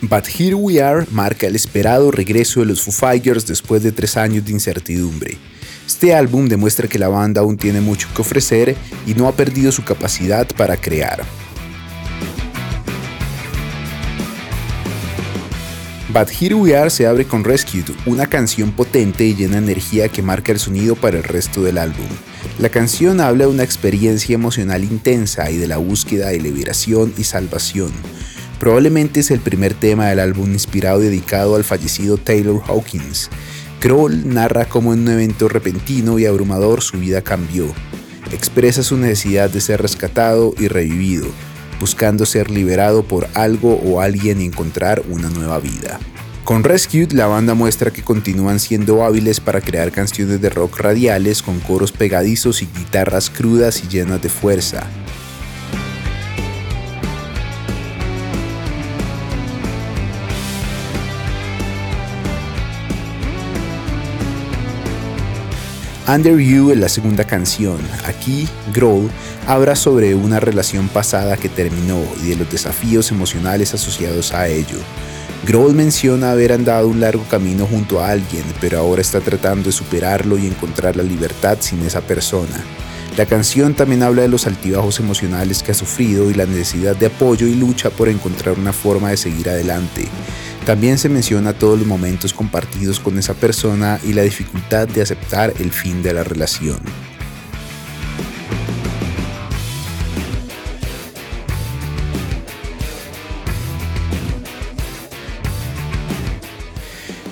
But Here We Are marca el esperado regreso de los Foo Fighters después de tres años de incertidumbre. Este álbum demuestra que la banda aún tiene mucho que ofrecer y no ha perdido su capacidad para crear. But Here We Are se abre con Rescued, una canción potente y llena de energía que marca el sonido para el resto del álbum. La canción habla de una experiencia emocional intensa y de la búsqueda de liberación y salvación. Probablemente es el primer tema del álbum inspirado dedicado al fallecido Taylor Hawkins. Kroll narra cómo en un evento repentino y abrumador su vida cambió. Expresa su necesidad de ser rescatado y revivido, buscando ser liberado por algo o alguien y encontrar una nueva vida. Con Rescued, la banda muestra que continúan siendo hábiles para crear canciones de rock radiales con coros pegadizos y guitarras crudas y llenas de fuerza. Under You es la segunda canción. Aquí, Grohl habla sobre una relación pasada que terminó y de los desafíos emocionales asociados a ello. Grohl menciona haber andado un largo camino junto a alguien, pero ahora está tratando de superarlo y encontrar la libertad sin esa persona. La canción también habla de los altibajos emocionales que ha sufrido y la necesidad de apoyo y lucha por encontrar una forma de seguir adelante. También se menciona todos los momentos compartidos con esa persona y la dificultad de aceptar el fin de la relación.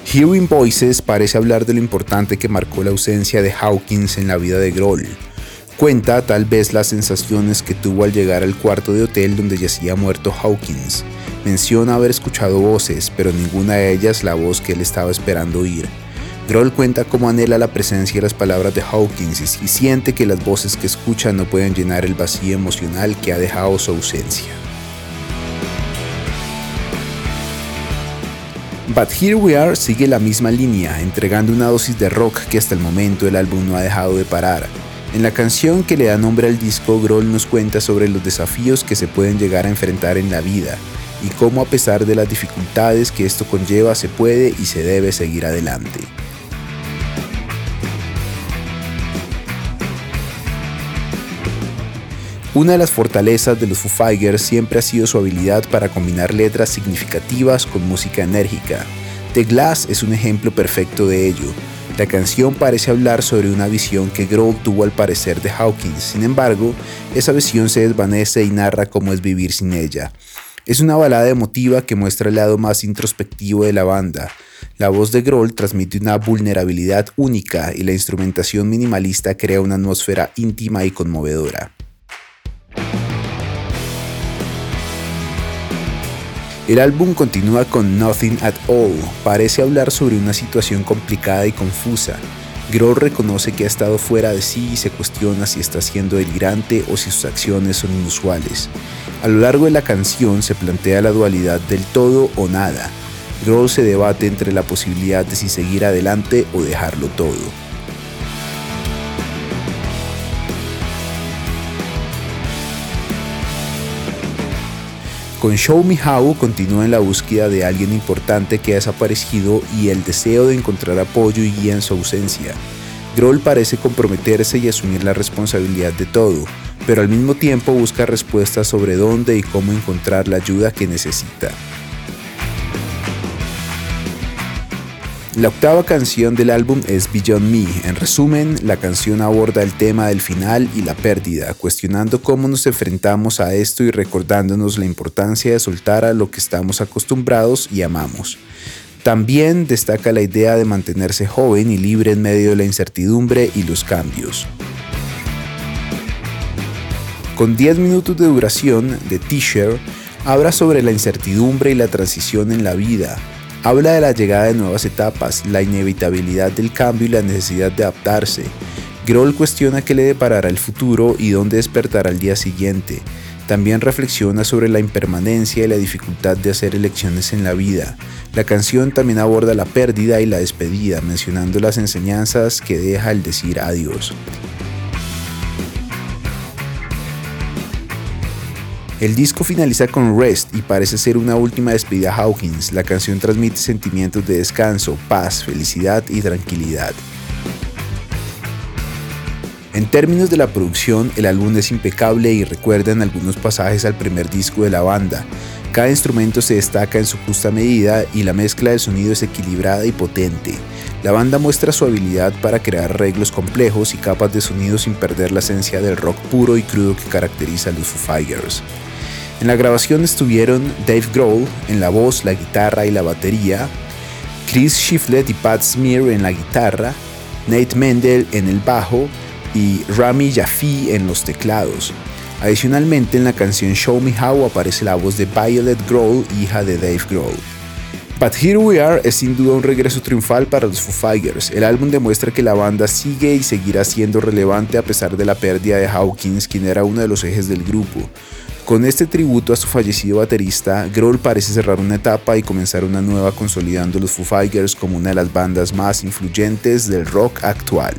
Hearing Voices parece hablar de lo importante que marcó la ausencia de Hawkins en la vida de Grohl. Cuenta tal vez las sensaciones que tuvo al llegar al cuarto de hotel donde yacía muerto Hawkins. Menciona haber escuchado voces, pero ninguna de ellas la voz que él estaba esperando oír. Grohl cuenta cómo anhela la presencia y las palabras de Hawkins y siente que las voces que escucha no pueden llenar el vacío emocional que ha dejado su ausencia. But Here We Are sigue la misma línea, entregando una dosis de rock que hasta el momento el álbum no ha dejado de parar. En la canción que le da nombre al disco, Grohl nos cuenta sobre los desafíos que se pueden llegar a enfrentar en la vida, y cómo a pesar de las dificultades que esto conlleva se puede y se debe seguir adelante. Una de las fortalezas de los Foo Fighters siempre ha sido su habilidad para combinar letras significativas con música enérgica. The Glass es un ejemplo perfecto de ello. La canción parece hablar sobre una visión que Grohl tuvo al parecer de Hawkins, sin embargo, esa visión se desvanece y narra cómo es vivir sin ella. Es una balada emotiva que muestra el lado más introspectivo de la banda. La voz de Grohl transmite una vulnerabilidad única y la instrumentación minimalista crea una atmósfera íntima y conmovedora. El álbum continúa con Nothing at All. Parece hablar sobre una situación complicada y confusa. Grohl reconoce que ha estado fuera de sí y se cuestiona si está siendo delirante o si sus acciones son inusuales. A lo largo de la canción se plantea la dualidad del todo o nada. Grohl se debate entre la posibilidad de si seguir adelante o dejarlo todo. Con Show Me How continúa en la búsqueda de alguien importante que ha desaparecido y el deseo de encontrar apoyo y guía en su ausencia. Grohl parece comprometerse y asumir la responsabilidad de todo, pero al mismo tiempo busca respuestas sobre dónde y cómo encontrar la ayuda que necesita. La octava canción del álbum es Beyond Me. En resumen, la canción aborda el tema del final y la pérdida, cuestionando cómo nos enfrentamos a esto y recordándonos la importancia de soltar a lo que estamos acostumbrados y amamos. También destaca la idea de mantenerse joven y libre en medio de la incertidumbre y los cambios. Con 10 minutos de duración, The T-Shirt habla sobre la incertidumbre y la transición en la vida, Habla de la llegada de nuevas etapas, la inevitabilidad del cambio y la necesidad de adaptarse. Grohl cuestiona qué le deparará el futuro y dónde despertará el día siguiente. También reflexiona sobre la impermanencia y la dificultad de hacer elecciones en la vida. La canción también aborda la pérdida y la despedida, mencionando las enseñanzas que deja el decir adiós. El disco finaliza con Rest y parece ser una última despedida a Hawkins. La canción transmite sentimientos de descanso, paz, felicidad y tranquilidad. En términos de la producción, el álbum es impecable y recuerda en algunos pasajes al primer disco de la banda. Cada instrumento se destaca en su justa medida y la mezcla del sonido es equilibrada y potente. La banda muestra su habilidad para crear arreglos complejos y capas de sonido sin perder la esencia del rock puro y crudo que caracteriza a los Foo Fighters. En la grabación estuvieron Dave Grohl en la voz, la guitarra y la batería, Chris Shiflett y Pat Smear en la guitarra, Nate Mendel en el bajo y Rami Jaffe en los teclados. Adicionalmente en la canción Show Me How aparece la voz de Violet Grohl, hija de Dave Grohl. But Here We Are es sin duda un regreso triunfal para los Foo Fighters. El álbum demuestra que la banda sigue y seguirá siendo relevante a pesar de la pérdida de Hawkins, quien era uno de los ejes del grupo. Con este tributo a su fallecido baterista, Grohl parece cerrar una etapa y comenzar una nueva consolidando los Foo Fighters como una de las bandas más influyentes del rock actual.